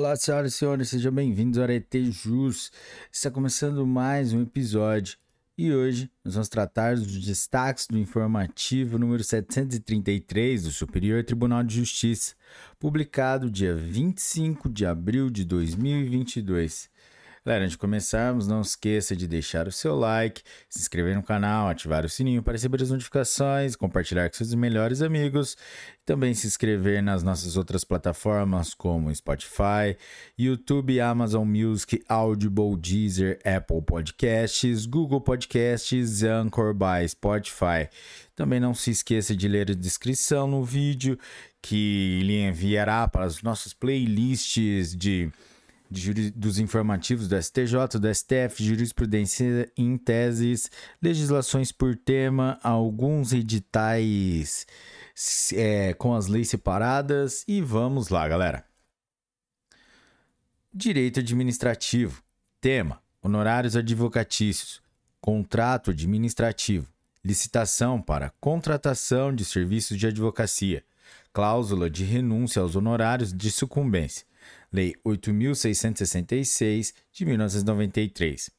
Olá, senhoras e senhores, sejam bem-vindos ao Arete Jus. Está começando mais um episódio e hoje nós vamos tratar dos destaques do informativo número 733 do Superior Tribunal de Justiça, publicado dia 25 de abril de 2022. Galera, antes de começarmos, não esqueça de deixar o seu like, se inscrever no canal, ativar o sininho para receber as notificações, compartilhar com seus melhores amigos, também se inscrever nas nossas outras plataformas como Spotify, YouTube, Amazon Music, Audible, Deezer, Apple Podcasts, Google Podcasts, Anchor by Spotify. Também não se esqueça de ler a descrição no vídeo que lhe enviará para as nossas playlists de de, dos informativos do STJ, do STF, jurisprudência em teses, legislações por tema, alguns editais é, com as leis separadas e vamos lá, galera. Direito administrativo. Tema: honorários advocatícios. Contrato administrativo. Licitação para contratação de serviços de advocacia. Cláusula de renúncia aos honorários de sucumbência Lei 8.666 de 1993.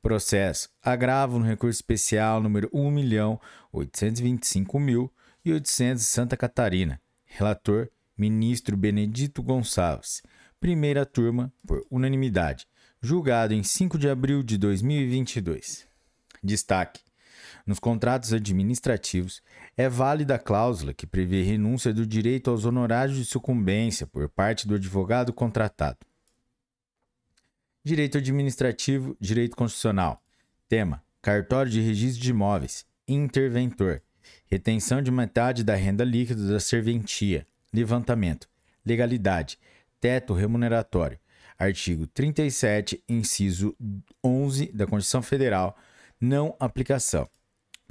Processo agravo no recurso especial número 1.825.800 Santa Catarina. Relator ministro Benedito Gonçalves. Primeira turma por unanimidade. Julgado em 5 de abril de 2022. Destaque: nos contratos administrativos, é válida a cláusula que prevê renúncia do direito aos honorários de sucumbência por parte do advogado contratado. Direito administrativo, direito constitucional. Tema: cartório de registro de imóveis. Interventor. Retenção de metade da renda líquida da serventia. Levantamento. Legalidade. Teto remuneratório. Artigo 37, inciso 11 da Constituição Federal. Não aplicação.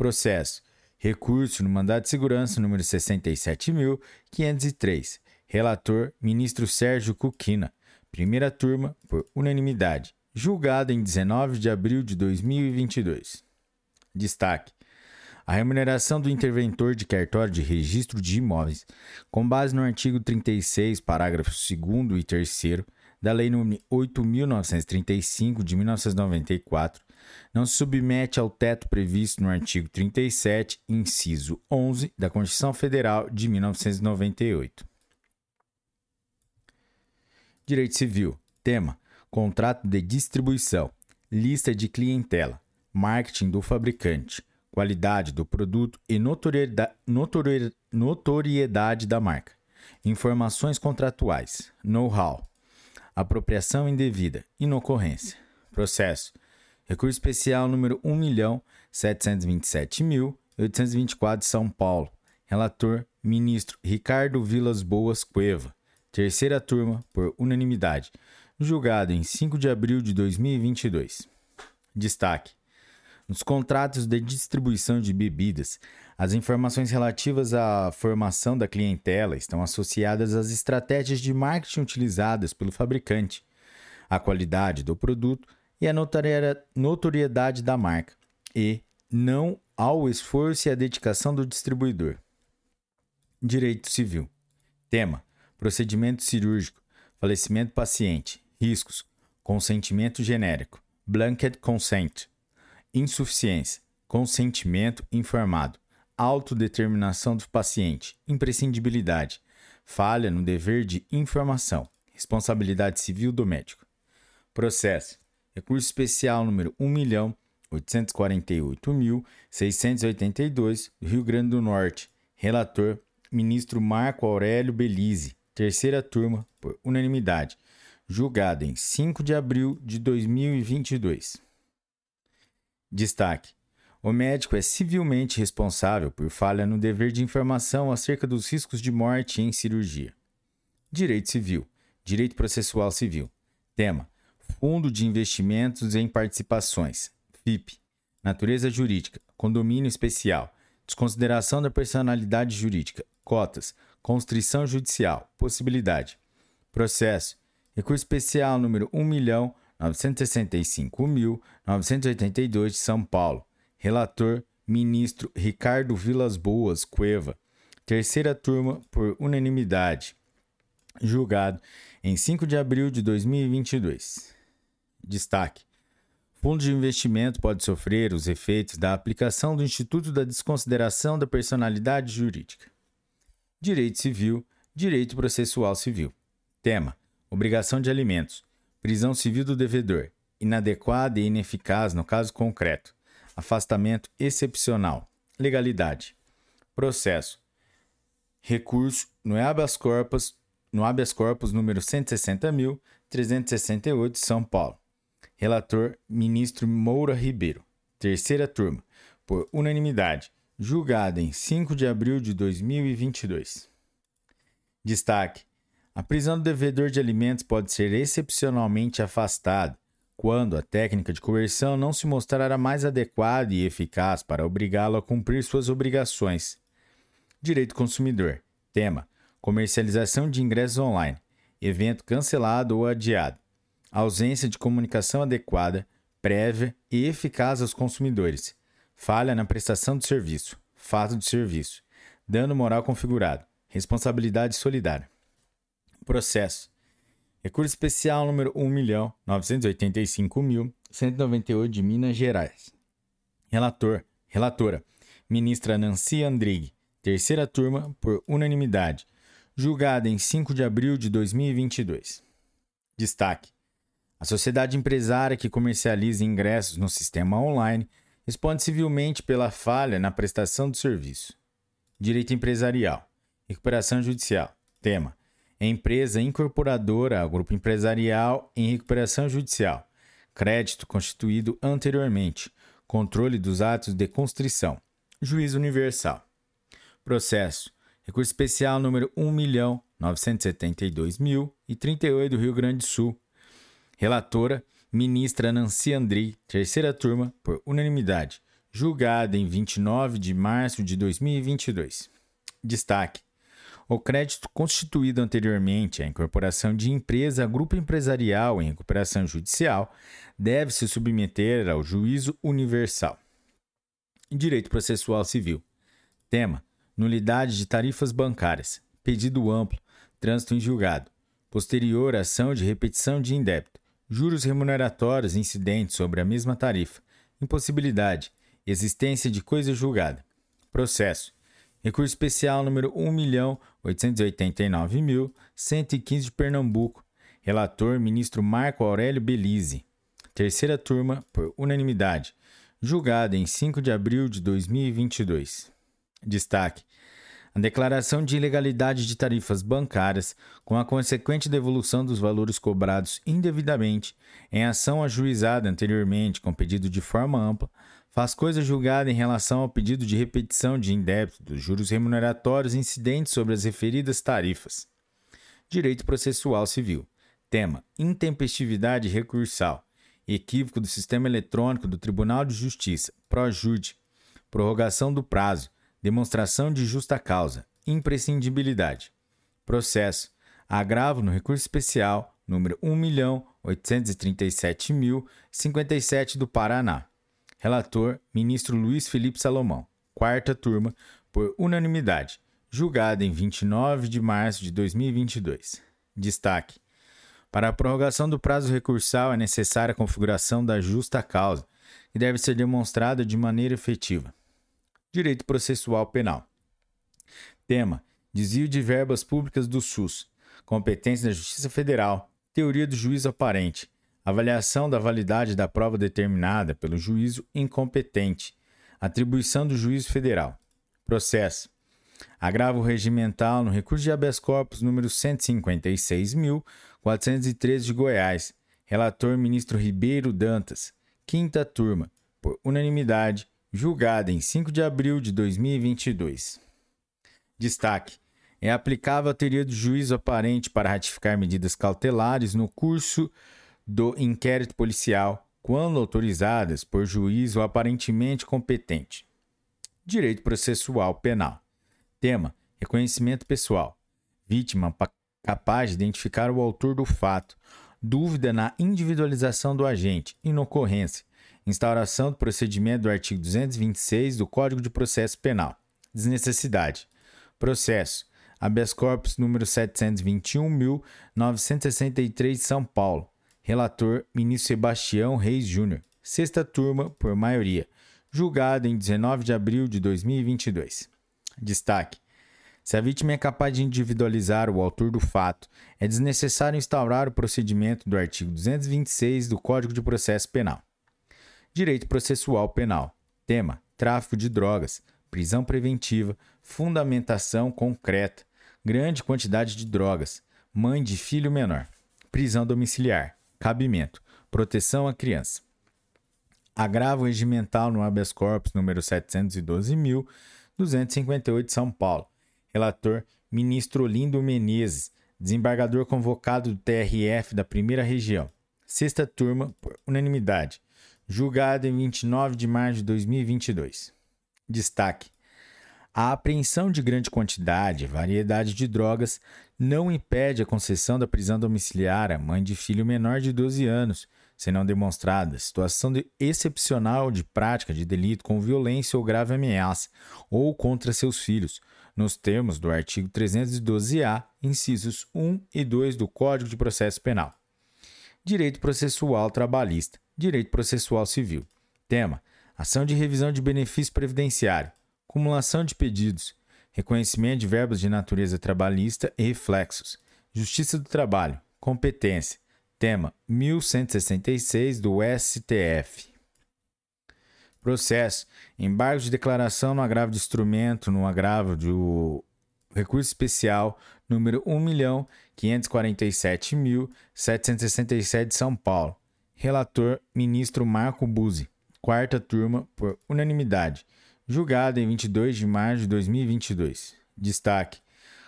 Processo. Recurso no mandado de segurança número 67.503. Relator: Ministro Sérgio Cuquina. Primeira turma, por unanimidade. Julgado em 19 de abril de 2022. Destaque: a remuneração do interventor de cartório de registro de imóveis, com base no artigo 36, parágrafos 2 e 3 da Lei nº 8.935 de 1994, não se submete ao teto previsto no artigo 37, inciso 11 da Constituição Federal de 1998. Direito Civil. Tema: Contrato de distribuição, lista de clientela, marketing do fabricante, qualidade do produto e notoriedade, notoriedade da marca. Informações contratuais, know-how, apropriação indevida, inocorrência, processo, Recurso especial número 1.727.824 de São Paulo. Relator, ministro Ricardo Vilas Boas Cueva. Terceira turma, por unanimidade. Julgado em 5 de abril de 2022. Destaque: nos contratos de distribuição de bebidas, as informações relativas à formação da clientela estão associadas às estratégias de marketing utilizadas pelo fabricante, à qualidade do produto e a notoriedade da marca, e não ao esforço e à dedicação do distribuidor. Direito Civil. Tema: Procedimento cirúrgico, falecimento paciente, riscos, consentimento genérico, blanket consent, insuficiência, consentimento informado, autodeterminação do paciente, imprescindibilidade, falha no dever de informação, responsabilidade civil do médico. Processo: Recurso especial número 1.848.682, do Rio Grande do Norte. Relator: Ministro Marco Aurélio Belize. Terceira turma, por unanimidade. Julgado em 5 de abril de 2022. Destaque: o médico é civilmente responsável por falha no dever de informação acerca dos riscos de morte em cirurgia. Direito Civil. Direito Processual Civil. Tema: Fundo de Investimentos em Participações, FIP. Natureza jurídica, condomínio especial, desconsideração da personalidade jurídica, cotas, constrição judicial, possibilidade. Processo. Recurso especial número 1.965.982 de São Paulo. Relator: Ministro Ricardo Vilas Boas Cueva. Terceira turma por unanimidade. julgado em 5 de abril de 2022. Destaque: Fundo de investimento pode sofrer os efeitos da aplicação do Instituto da Desconsideração da Personalidade Jurídica. Direito Civil, Direito Processual Civil. Tema: Obrigação de alimentos. Prisão civil do devedor. Inadequada e ineficaz no caso concreto. Afastamento excepcional. Legalidade. Processo. Recurso no habeas corpus, no habeas corpus número 160.368, São Paulo. Relator: Ministro Moura Ribeiro. Terceira turma. Por unanimidade. Julgada em 5 de abril de 2022. Destaque: a prisão do devedor de alimentos pode ser excepcionalmente afastada quando a técnica de coerção não se mostrar a mais adequada e eficaz para obrigá-lo a cumprir suas obrigações. Direito consumidor. Tema: comercialização de ingressos online. Evento cancelado ou adiado. Ausência de comunicação adequada, prévia e eficaz aos consumidores. Falha na prestação de serviço. Fato de serviço. Dano moral configurado. Responsabilidade solidária. Processo. Recurso especial número 1.985.198 de Minas Gerais. Relator, relatora, ministra Nancy Andrighi, terceira turma, por unanimidade, julgada em 5 de abril de 2022. Destaque: a sociedade empresária que comercializa ingressos no sistema online responde civilmente pela falha na prestação do serviço. Direito empresarial. Recuperação judicial. Tema: empresa incorporadora ao grupo empresarial em recuperação judicial, crédito constituído anteriormente, controle dos atos de constrição, juízo universal. Processo: recurso especial número 1.972.038 do Rio Grande do Sul. Relatora: ministra Nancy Andri, terceira turma, por unanimidade, julgada em 29 de março de 2022. Destaque: o crédito constituído anteriormente à incorporação de empresa a grupo empresarial em recuperação judicial deve se submeter ao juízo universal. Direito processual civil. Tema: nulidade de tarifas bancárias. Pedido amplo. Trânsito em julgado. Posterior ação de repetição de indébito. Juros remuneratórios incidentes sobre a mesma tarifa. Impossibilidade. Existência de coisa julgada. Processo Recurso especial número 1.889.115 de Pernambuco. Relator, ministro Marco Aurélio Belize. Terceira turma, por unanimidade. Julgada em 5 de abril de 2022. Destaque: a declaração de ilegalidade de tarifas bancárias, com a consequente devolução dos valores cobrados indevidamente, em ação ajuizada anteriormente com pedido de forma ampla, faz coisa julgada em relação ao pedido de repetição de indébito dos juros remuneratórios incidentes sobre as referidas tarifas. Direito processual civil. Tema: intempestividade recursal. Equívoco do sistema eletrônico do Tribunal de Justiça, ProJude. Prorrogação do prazo. Demonstração de justa causa. Imprescindibilidade. Processo: agravo no recurso especial número 1.837.057 do Paraná. Relator: Ministro Luiz Felipe Salomão. Quarta turma, por unanimidade. Julgada em 29 de março de 2022. Destaque: Para a prorrogação do prazo recursal é necessária a configuração da justa causa, que deve ser demonstrada de maneira efetiva. Direito Processual Penal. Tema: Desvio de verbas públicas do SUS. Competência da Justiça Federal. Teoria do juízo aparente. Avaliação da validade da prova determinada pelo juízo incompetente. Atribuição do juízo federal. Processo. Agravo regimental no recurso de habeas corpus número 156.413 de Goiás. Relator ministro Ribeiro Dantas. Quinta turma. Por unanimidade, julgada em 5 de abril de 2022. Destaque: é aplicável a teoria do juízo aparente para ratificar medidas cautelares no curso do inquérito policial, quando autorizadas por juiz ou aparentemente competente. Direito processual penal. Tema: reconhecimento pessoal. Vítima capaz de identificar o autor do fato. Dúvida na individualização do agente. Inocorrência. Instauração do procedimento do artigo 226 do Código de Processo Penal. Desnecessidade. Processo. habeas corpus número 721.963 São Paulo. Relator, ministro Sebastião Reis Júnior. Sexta turma, por maioria. Julgado em 19 de abril de 2022. Destaque. Se a vítima é capaz de individualizar o autor do fato, é desnecessário instaurar o procedimento do artigo 226 do Código de Processo Penal. Direito Processual Penal. Tema: tráfico de drogas, prisão preventiva, fundamentação concreta, grande quantidade de drogas, mãe de filho menor, prisão domiciliar, cabimento, proteção à criança. Agravo regimental no habeas corpus número 712.258 São Paulo. Relator, ministro Lindo Menezes, desembargador convocado do TRF da Primeira Região. Sexta turma, por unanimidade. Julgado em 29 de março de 2022. Destaque: a apreensão de grande quantidade e variedade de drogas não impede a concessão da prisão domiciliar à mãe de filho menor de 12 anos, se não demonstrada situação de excepcional de prática de delito com violência ou grave ameaça, ou contra seus filhos, nos termos do artigo 312-A, incisos 1 e 2 do Código de Processo Penal. Direito processual trabalhista, direito processual civil. Tema: ação de revisão de benefício previdenciário cumulação de pedidos, reconhecimento de verbas de natureza trabalhista e reflexos, Justiça do Trabalho, competência, tema 1166 do STF. Processo: embargo de declaração no agravo de instrumento, no agravo do recurso especial número 1.547.767 de São Paulo. Relator: ministro Marco Buzzi. Quarta turma, por unanimidade julgado em 22 de março de 2022. Destaque: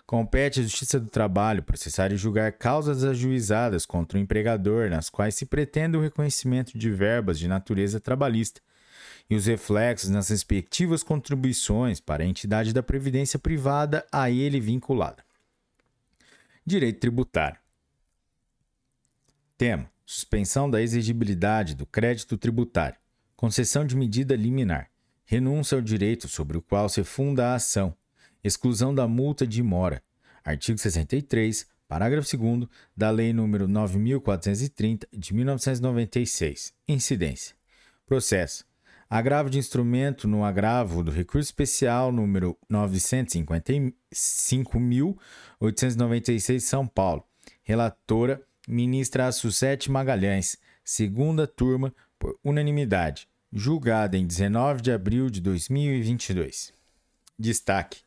compete à Justiça do Trabalho processar e julgar causas ajuizadas contra o empregador nas quais se pretende o reconhecimento de verbas de natureza trabalhista e os reflexos nas respectivas contribuições para a entidade da previdência privada a ele vinculada. Direito tributário. Tema: suspensão da exigibilidade do crédito tributário. Concessão de medida liminar renúncia ao direito sobre o qual se funda a ação, exclusão da multa de mora. Artigo 63, parágrafo 2 da Lei nº 9430 de 1996. Incidência. Processo. Agravo de instrumento no agravo do recurso especial número 955.896 São Paulo. Relatora ministra Sussete Magalhães. Segunda turma por unanimidade julgada em 19 de abril de 2022. Destaque: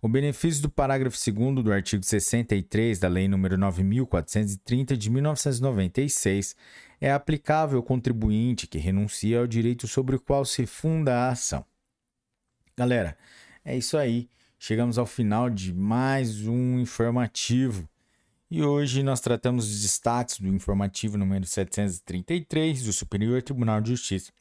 o benefício do parágrafo 2 do artigo 63 da Lei nº 9430 de 1996 é aplicável ao contribuinte que renuncia ao direito sobre o qual se funda a ação. Galera, é isso aí. Chegamos ao final de mais um informativo. E hoje nós tratamos os destaques do informativo número 733 do Superior Tribunal de Justiça.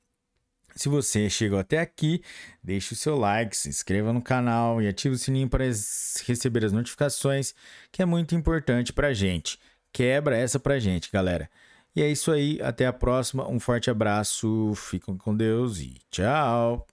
Se você chegou até aqui, deixe o seu like, se inscreva no canal e ative o sininho para receber as notificações, que é muito importante para gente. Quebra essa para gente, galera. E é isso aí, até a próxima, um forte abraço, fiquem com Deus e tchau!